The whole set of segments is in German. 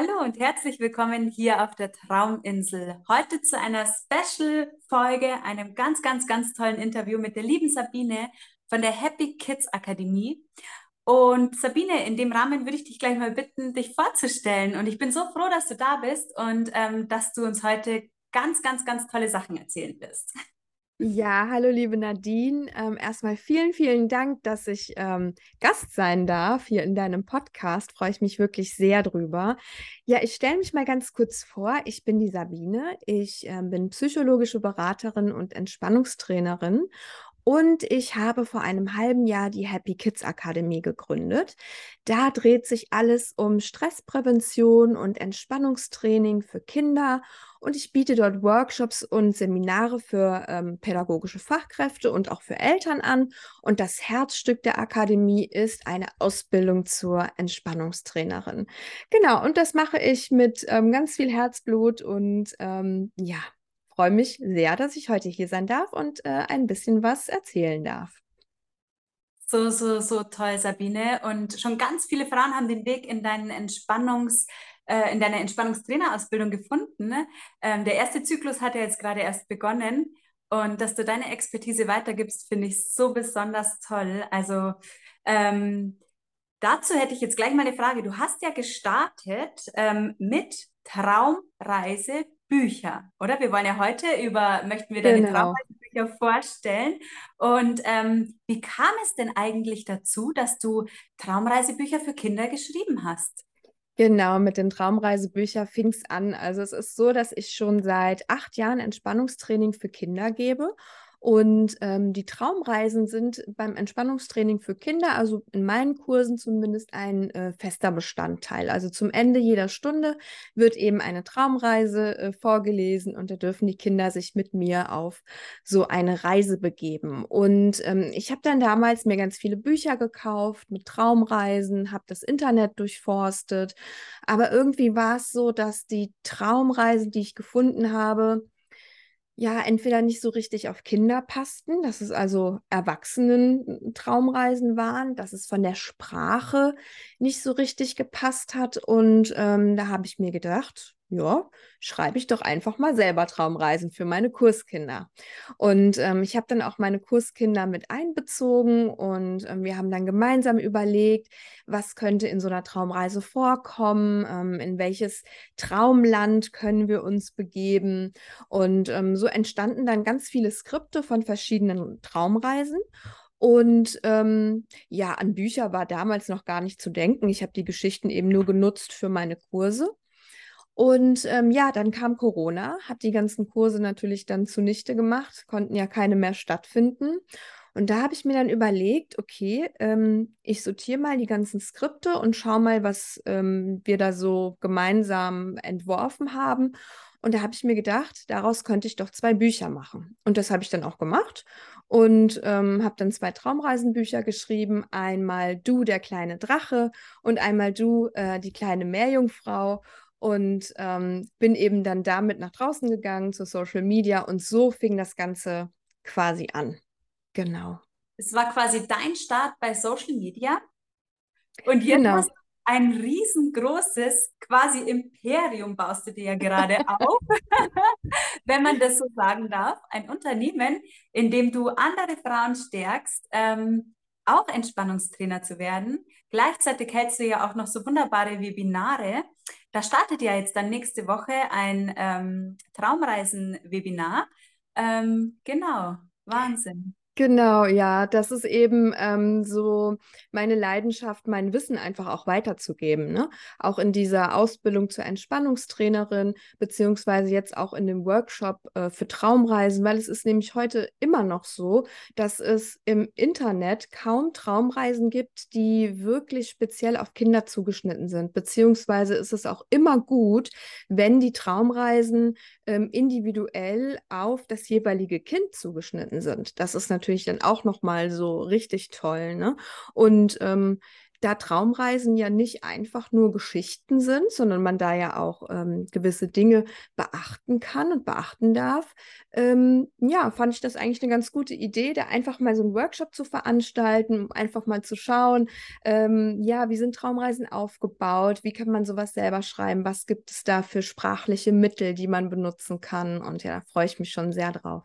Hallo und herzlich willkommen hier auf der Trauminsel. Heute zu einer Special-Folge, einem ganz, ganz, ganz tollen Interview mit der lieben Sabine von der Happy Kids Akademie. Und Sabine, in dem Rahmen würde ich dich gleich mal bitten, dich vorzustellen. Und ich bin so froh, dass du da bist und ähm, dass du uns heute ganz, ganz, ganz tolle Sachen erzählen wirst. Ja, hallo liebe Nadine. Ähm, erstmal vielen, vielen Dank, dass ich ähm, Gast sein darf hier in deinem Podcast. Freue ich mich wirklich sehr drüber. Ja, ich stelle mich mal ganz kurz vor. Ich bin die Sabine. Ich äh, bin psychologische Beraterin und Entspannungstrainerin und ich habe vor einem halben Jahr die Happy Kids Akademie gegründet. Da dreht sich alles um Stressprävention und Entspannungstraining für Kinder. Und ich biete dort Workshops und Seminare für ähm, pädagogische Fachkräfte und auch für Eltern an. Und das Herzstück der Akademie ist eine Ausbildung zur Entspannungstrainerin. Genau, und das mache ich mit ähm, ganz viel Herzblut und ähm, ja, freue mich sehr, dass ich heute hier sein darf und äh, ein bisschen was erzählen darf. So, so, so toll, Sabine. Und schon ganz viele Frauen haben den Weg in deinen Entspannungs, äh, in deine Entspannungstrainerausbildung gefunden. Ne? Ähm, der erste Zyklus hat ja jetzt gerade erst begonnen. Und dass du deine Expertise weitergibst, finde ich so besonders toll. Also ähm, dazu hätte ich jetzt gleich mal eine Frage. Du hast ja gestartet ähm, mit Traumreise Bücher, oder? Wir wollen ja heute über, möchten wir deine genau. Traumreisebücher vorstellen. Und ähm, wie kam es denn eigentlich dazu, dass du Traumreisebücher für Kinder geschrieben hast? Genau, mit den Traumreisebüchern fing es an. Also es ist so, dass ich schon seit acht Jahren Entspannungstraining für Kinder gebe und ähm, die Traumreisen sind beim Entspannungstraining für Kinder, also in meinen Kursen zumindest, ein äh, fester Bestandteil. Also zum Ende jeder Stunde wird eben eine Traumreise äh, vorgelesen und da dürfen die Kinder sich mit mir auf so eine Reise begeben. Und ähm, ich habe dann damals mir ganz viele Bücher gekauft mit Traumreisen, habe das Internet durchforstet, aber irgendwie war es so, dass die Traumreisen, die ich gefunden habe, ja entweder nicht so richtig auf Kinder passten, dass es also Erwachsenen-Traumreisen waren, dass es von der Sprache nicht so richtig gepasst hat. Und ähm, da habe ich mir gedacht, ja, schreibe ich doch einfach mal selber Traumreisen für meine Kurskinder. Und ähm, ich habe dann auch meine Kurskinder mit einbezogen und ähm, wir haben dann gemeinsam überlegt, was könnte in so einer Traumreise vorkommen, ähm, in welches Traumland können wir uns begeben. Und ähm, so entstanden dann ganz viele Skripte von verschiedenen Traumreisen. Und ähm, ja, an Bücher war damals noch gar nicht zu denken. Ich habe die Geschichten eben nur genutzt für meine Kurse. Und ähm, ja, dann kam Corona, hat die ganzen Kurse natürlich dann zunichte gemacht, konnten ja keine mehr stattfinden. Und da habe ich mir dann überlegt, okay, ähm, ich sortiere mal die ganzen Skripte und schaue mal, was ähm, wir da so gemeinsam entworfen haben. Und da habe ich mir gedacht, daraus könnte ich doch zwei Bücher machen. Und das habe ich dann auch gemacht und ähm, habe dann zwei Traumreisenbücher geschrieben. Einmal Du, der kleine Drache und einmal Du, äh, die kleine Meerjungfrau und ähm, bin eben dann damit nach draußen gegangen zu Social Media und so fing das Ganze quasi an. Genau. Es war quasi dein Start bei Social Media und jetzt genau. hast du ein riesengroßes quasi Imperium baust du dir ja gerade auf, wenn man das so sagen darf. Ein Unternehmen, in dem du andere Frauen stärkst, ähm, auch Entspannungstrainer zu werden. Gleichzeitig hältst du ja auch noch so wunderbare Webinare. Da startet ja jetzt dann nächste Woche ein ähm, Traumreisen-Webinar. Ähm, genau, Wahnsinn. Genau, ja, das ist eben ähm, so meine Leidenschaft, mein Wissen einfach auch weiterzugeben. Ne? Auch in dieser Ausbildung zur Entspannungstrainerin, beziehungsweise jetzt auch in dem Workshop äh, für Traumreisen, weil es ist nämlich heute immer noch so, dass es im Internet kaum Traumreisen gibt, die wirklich speziell auf Kinder zugeschnitten sind. Beziehungsweise ist es auch immer gut, wenn die Traumreisen ähm, individuell auf das jeweilige Kind zugeschnitten sind. Das ist natürlich dann auch nochmal so richtig toll. Ne? Und ähm, da Traumreisen ja nicht einfach nur Geschichten sind, sondern man da ja auch ähm, gewisse Dinge beachten kann und beachten darf, ähm, ja, fand ich das eigentlich eine ganz gute Idee, da einfach mal so einen Workshop zu veranstalten, um einfach mal zu schauen, ähm, ja, wie sind Traumreisen aufgebaut, wie kann man sowas selber schreiben, was gibt es da für sprachliche Mittel, die man benutzen kann und ja, da freue ich mich schon sehr drauf.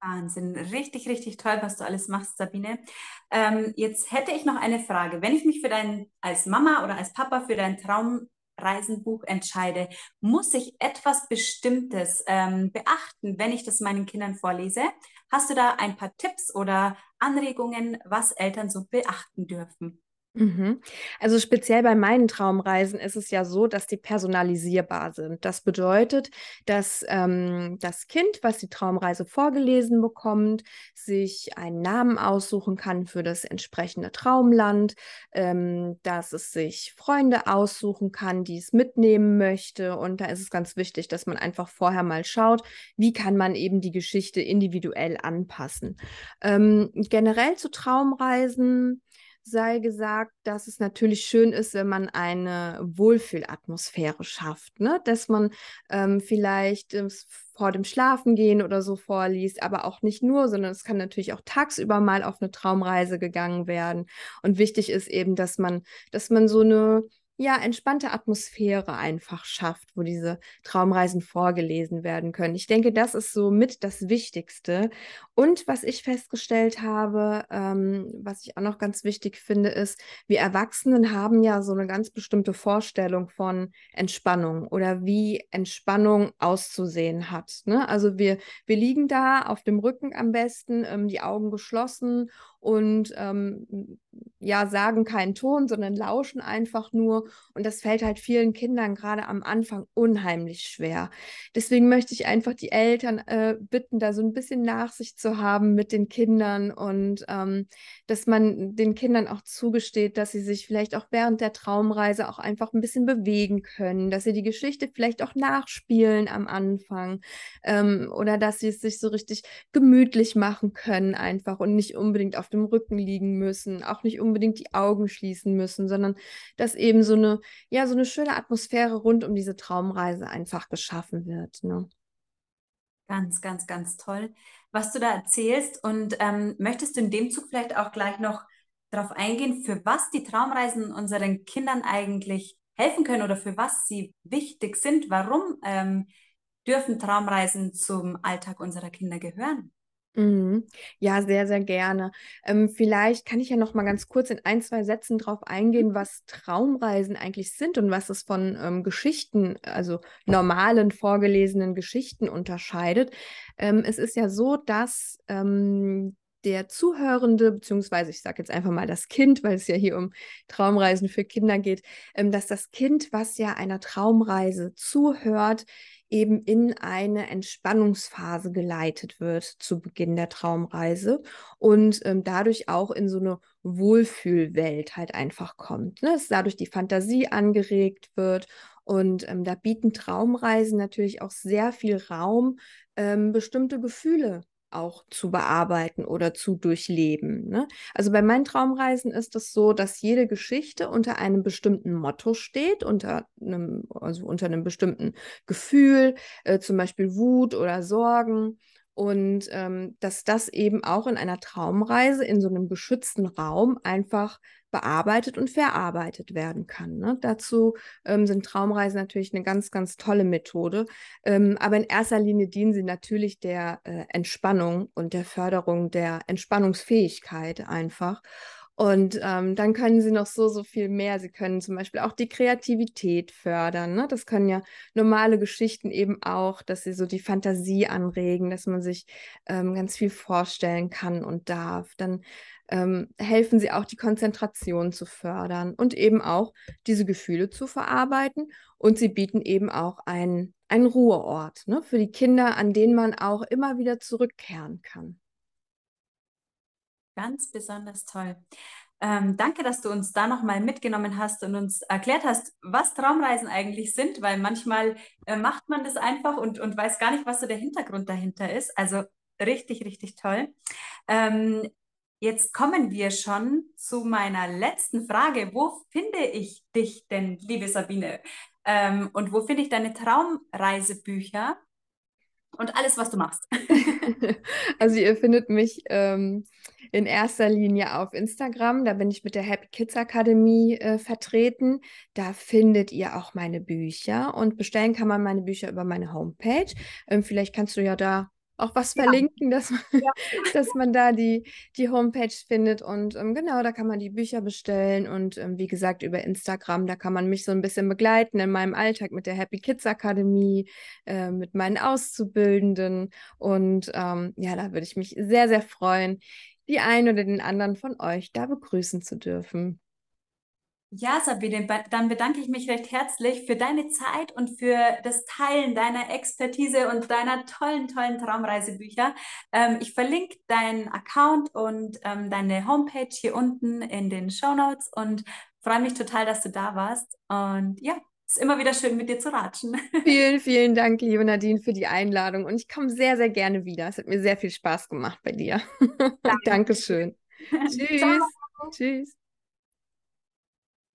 Wahnsinn, richtig, richtig toll, was du alles machst, Sabine. Ähm, jetzt hätte ich noch eine Frage. Wenn ich mich für dein, als Mama oder als Papa für dein Traumreisenbuch entscheide, muss ich etwas Bestimmtes ähm, beachten, wenn ich das meinen Kindern vorlese? Hast du da ein paar Tipps oder Anregungen, was Eltern so beachten dürfen? Mhm. Also speziell bei meinen Traumreisen ist es ja so, dass die personalisierbar sind. Das bedeutet, dass ähm, das Kind, was die Traumreise vorgelesen bekommt, sich einen Namen aussuchen kann für das entsprechende Traumland, ähm, dass es sich Freunde aussuchen kann, die es mitnehmen möchte. Und da ist es ganz wichtig, dass man einfach vorher mal schaut, wie kann man eben die Geschichte individuell anpassen. Ähm, generell zu Traumreisen sei gesagt, dass es natürlich schön ist, wenn man eine Wohlfühlatmosphäre schafft, ne? dass man ähm, vielleicht äh, vor dem Schlafengehen oder so vorliest, aber auch nicht nur, sondern es kann natürlich auch tagsüber mal auf eine Traumreise gegangen werden. Und wichtig ist eben, dass man, dass man so eine ja, entspannte Atmosphäre einfach schafft, wo diese Traumreisen vorgelesen werden können. Ich denke, das ist so mit das Wichtigste. Und was ich festgestellt habe, ähm, was ich auch noch ganz wichtig finde, ist, wir Erwachsenen haben ja so eine ganz bestimmte Vorstellung von Entspannung oder wie Entspannung auszusehen hat. Ne? Also wir, wir liegen da auf dem Rücken am besten, ähm, die Augen geschlossen und ähm, ja, sagen keinen Ton, sondern lauschen einfach nur. Und das fällt halt vielen Kindern gerade am Anfang unheimlich schwer. Deswegen möchte ich einfach die Eltern äh, bitten, da so ein bisschen Nachsicht zu haben mit den Kindern und ähm, dass man den Kindern auch zugesteht, dass sie sich vielleicht auch während der Traumreise auch einfach ein bisschen bewegen können, dass sie die Geschichte vielleicht auch nachspielen am Anfang ähm, oder dass sie es sich so richtig gemütlich machen können einfach und nicht unbedingt auf dem Rücken liegen müssen, auch nicht unbedingt die Augen schließen müssen, sondern dass eben so eine, ja, so eine schöne Atmosphäre rund um diese Traumreise einfach geschaffen wird. Ne? Ganz, ganz, ganz toll, was du da erzählst. Und ähm, möchtest du in dem Zug vielleicht auch gleich noch darauf eingehen, für was die Traumreisen unseren Kindern eigentlich helfen können oder für was sie wichtig sind? Warum ähm, dürfen Traumreisen zum Alltag unserer Kinder gehören? Mhm. Ja, sehr, sehr gerne. Ähm, vielleicht kann ich ja noch mal ganz kurz in ein, zwei Sätzen darauf eingehen, was Traumreisen eigentlich sind und was es von ähm, Geschichten, also normalen vorgelesenen Geschichten unterscheidet. Ähm, es ist ja so, dass ähm, der Zuhörende, beziehungsweise ich sage jetzt einfach mal das Kind, weil es ja hier um Traumreisen für Kinder geht, ähm, dass das Kind, was ja einer Traumreise zuhört, eben in eine Entspannungsphase geleitet wird zu Beginn der Traumreise und ähm, dadurch auch in so eine Wohlfühlwelt halt einfach kommt. Ne? Dass dadurch die Fantasie angeregt wird und ähm, da bieten Traumreisen natürlich auch sehr viel Raum, ähm, bestimmte Gefühle auch zu bearbeiten oder zu durchleben. Ne? Also bei meinen Traumreisen ist es so, dass jede Geschichte unter einem bestimmten Motto steht, unter einem, also unter einem bestimmten Gefühl, äh, zum Beispiel Wut oder Sorgen. Und ähm, dass das eben auch in einer Traumreise in so einem geschützten Raum einfach bearbeitet und verarbeitet werden kann. Ne? Dazu ähm, sind Traumreisen natürlich eine ganz, ganz tolle Methode. Ähm, aber in erster Linie dienen sie natürlich der äh, Entspannung und der Förderung der Entspannungsfähigkeit einfach. Und ähm, dann können sie noch so, so viel mehr. Sie können zum Beispiel auch die Kreativität fördern. Ne? Das können ja normale Geschichten eben auch, dass sie so die Fantasie anregen, dass man sich ähm, ganz viel vorstellen kann und darf. Dann ähm, helfen sie auch, die Konzentration zu fördern und eben auch diese Gefühle zu verarbeiten. Und sie bieten eben auch einen, einen Ruheort ne, für die Kinder, an den man auch immer wieder zurückkehren kann. Ganz besonders toll. Ähm, danke, dass du uns da nochmal mitgenommen hast und uns erklärt hast, was Traumreisen eigentlich sind, weil manchmal äh, macht man das einfach und, und weiß gar nicht, was so der Hintergrund dahinter ist. Also richtig, richtig toll. Ähm, jetzt kommen wir schon zu meiner letzten Frage. Wo finde ich dich denn, liebe Sabine? Ähm, und wo finde ich deine Traumreisebücher und alles, was du machst? also ihr findet mich ähm, in erster Linie auf Instagram. Da bin ich mit der Happy Kids Akademie äh, vertreten. Da findet ihr auch meine Bücher und bestellen kann man meine Bücher über meine Homepage. Ähm, vielleicht kannst du ja da auch was ja. verlinken, dass man, ja. dass man da die, die Homepage findet. Und ähm, genau, da kann man die Bücher bestellen. Und ähm, wie gesagt, über Instagram, da kann man mich so ein bisschen begleiten in meinem Alltag mit der Happy Kids Akademie, äh, mit meinen Auszubildenden. Und ähm, ja, da würde ich mich sehr, sehr freuen, die einen oder den anderen von euch da begrüßen zu dürfen. Ja, Sabine, dann bedanke ich mich recht herzlich für deine Zeit und für das Teilen deiner Expertise und deiner tollen, tollen Traumreisebücher. Ähm, ich verlinke deinen Account und ähm, deine Homepage hier unten in den Show Notes und freue mich total, dass du da warst. Und ja, es ist immer wieder schön, mit dir zu ratschen. Vielen, vielen Dank, liebe Nadine, für die Einladung. Und ich komme sehr, sehr gerne wieder. Es hat mir sehr viel Spaß gemacht bei dir. Danke. Dankeschön. Tschüss. Ciao. Tschüss.